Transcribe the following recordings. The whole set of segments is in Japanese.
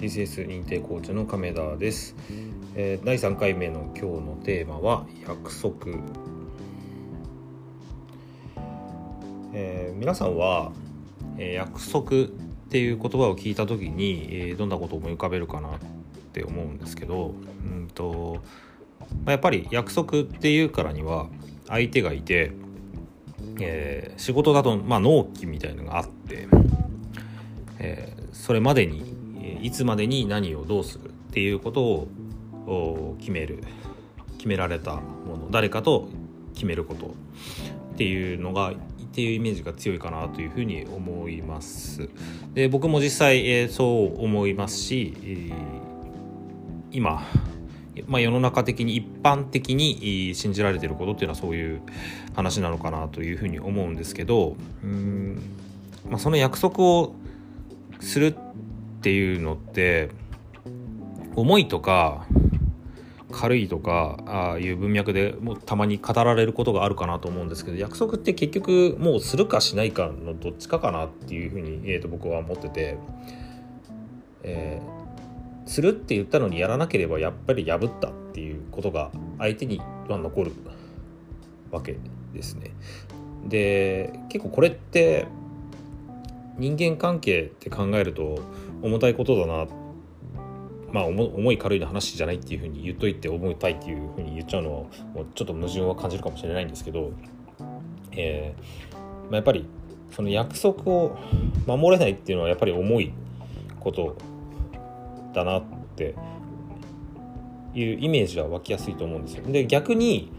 DCS 認定コーチの亀田です、えー、第3回目の今日のテーマは約束、えー、皆さんは、えー、約束っていう言葉を聞いた時に、えー、どんなことを思い浮かべるかなって思うんですけどうんと、まあ、やっぱり約束っていうからには相手がいて、えー、仕事だと、まあ、納期みたいのがあって、えー、それまでにいつまでに何をどうするっていうことを決める決められたもの誰かと決めることっていうのがっていうイメージが強いかなというふうに思います。で僕も実際、えー、そう思いますし、えー、今、まあ、世の中的に一般的に信じられてることっていうのはそういう話なのかなというふうに思うんですけどうん、まあ、その約束をするっていうのって重いとか軽いとかああいう文脈でもうたまに語られることがあるかなと思うんですけど約束って結局もうするかしないかのどっちかかなっていうふうに、えー、と僕は思ってて、えー、するって言ったのにやらなければやっぱり破ったっていうことが相手には残るわけですね。で結構これって人間関係って考えると重たいことだなまあ重い軽いの話じゃないっていうふうに言っといて重たいっていうふうに言っちゃうのはもうちょっと矛盾は感じるかもしれないんですけど、えーまあ、やっぱりその約束を守れないっていうのはやっぱり重いことだなっていうイメージは湧きやすいと思うんですよ。で逆に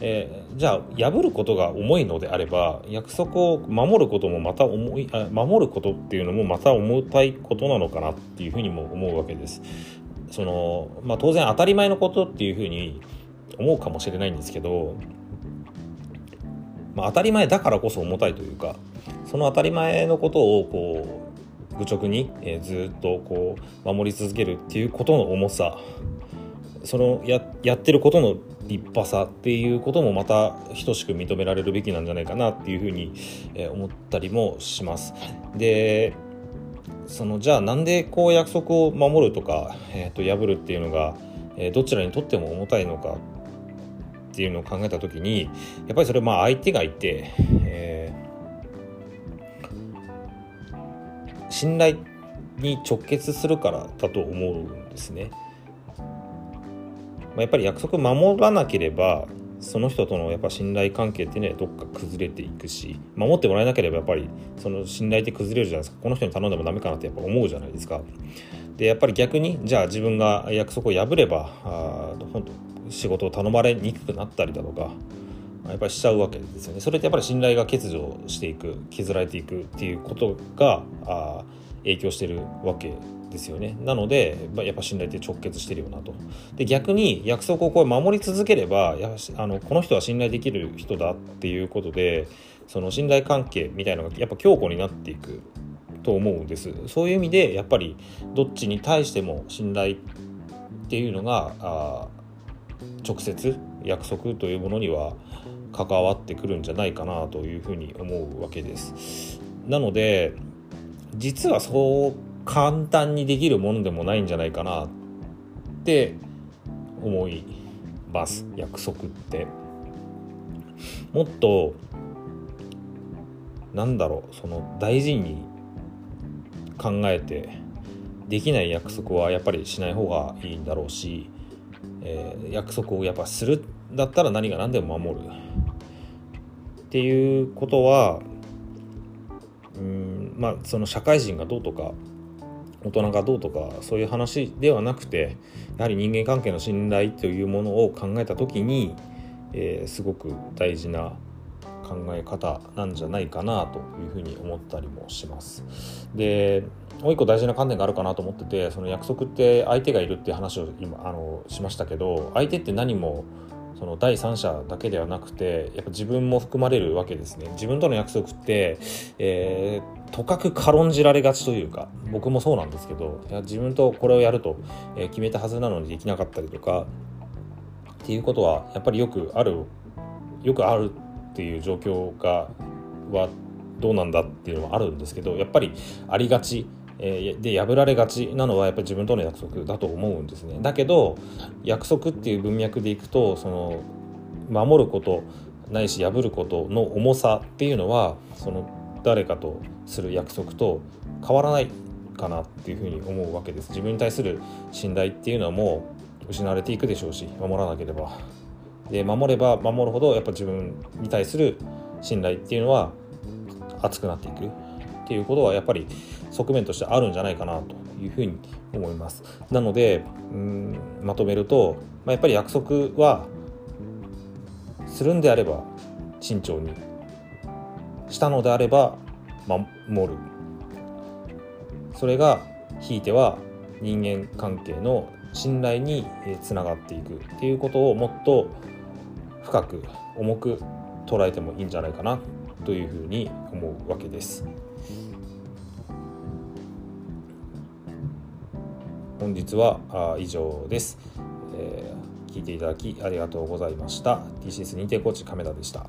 えー、じゃあ破ることが重いのであれば約束を守ることもまた重いあ守ることっていうのもまた重たいことなのかなっていうふうにも思うわけです。そのまあ、当然当たり前のことっていうふうに思うかもしれないんですけど、まあ、当たり前だからこそ重たいというかその当たり前のことをこう愚直に、えー、ずっとこう守り続けるっていうことの重さそのややってることの立派さっていうこともまた等しく認められるべきなんじゃないかなっていうふうに思ったりもします。でそのじゃあなんでこう約束を守るとか、えー、と破るっていうのが、え、どちらにとっても重たいのかっていうのを考えた時にやっぱりそれまあ相手がいて、えー、信頼に直結するからだと思うんですね。まあ、やっぱり約束守らなければその人とのやっぱ信頼関係っていうのはどっか崩れていくし守ってもらえなければやっぱりその信頼って崩れるじゃないですかこの人に頼んでもダメかなってやっぱ思うじゃないですか。でやっぱり逆にじゃあ自分が約束を破ればあ本当仕事を頼まれにくくなったりだとかやっぱりしちゃうわけですよね。それってやっぱり信頼が欠如していく削られていくっていうことがあ影響してるわけですよね。なのでやっぱ信頼って直結してるよなと。で逆に約束をこう守り続ければやあのこの人は信頼できる人だっていうことでその信頼関係みたいなのがやっぱ強固になっていくと思うんです。そういう意味でやっぱりどっちに対しても信頼っていうのがあ直接約束というものには関わってくるんじゃないかなというふうに思うわけです。なので実はそう簡単にできるものでもないんじゃないかなって思います。約束って。もっとなんだろうその大事に考えてできない約束はやっぱりしない方がいいんだろうし、えー、約束をやっぱするだったら何が何でも守るっていうことはうんまあその社会人がどうとか大人がどうとかそういう話ではなくてやはり人間関係の信頼というものを考えた時に、えー、すごく大事な考え方なんじゃないかなというふうに思ったりもします。でもう一個大事な観点があるかなと思っててその約束って相手がいるっていう話を今あのしましたけど相手って何もその第三者だけではなくてやっぱ自分も含まれるわけですね。自分との約束って、えー、とかく軽んじられがちというか僕もそうなんですけどいや自分とこれをやると、え、決めたはずなのにできなかったりとかっていうことはやっぱりよくあるよくあるっていう状況がはどうなんだっていうのはあるんですけどやっぱりありがちえー、で破られがちなのはやっぱり自分との約束だと思うんですね。だけど約束っていう文脈でいくとその守ることないし破ることの重さっていうのはその誰かとする約束と変わらないかなっていうふうに思うわけです。自分に対する信頼っていうのはもう失われていくでしょうし守らなければ。で守れば守るほどやっぱ自分に対する信頼っていうのは厚くなっていく。っていうことはやっぱり側面としてあるんじゃないかなというふうに思いますなのでうんまとめると、まあ、やっぱり約束はするんであれば慎重にしたのであれば守るそれがひいては人間関係の信頼につながっていくっていうことをもっと深く重く捉えてもいいんじゃないかなというふうに思うわけです。本日は以上です、えー、聞いていただきありがとうございました。TCS 認定コーチ亀田でした。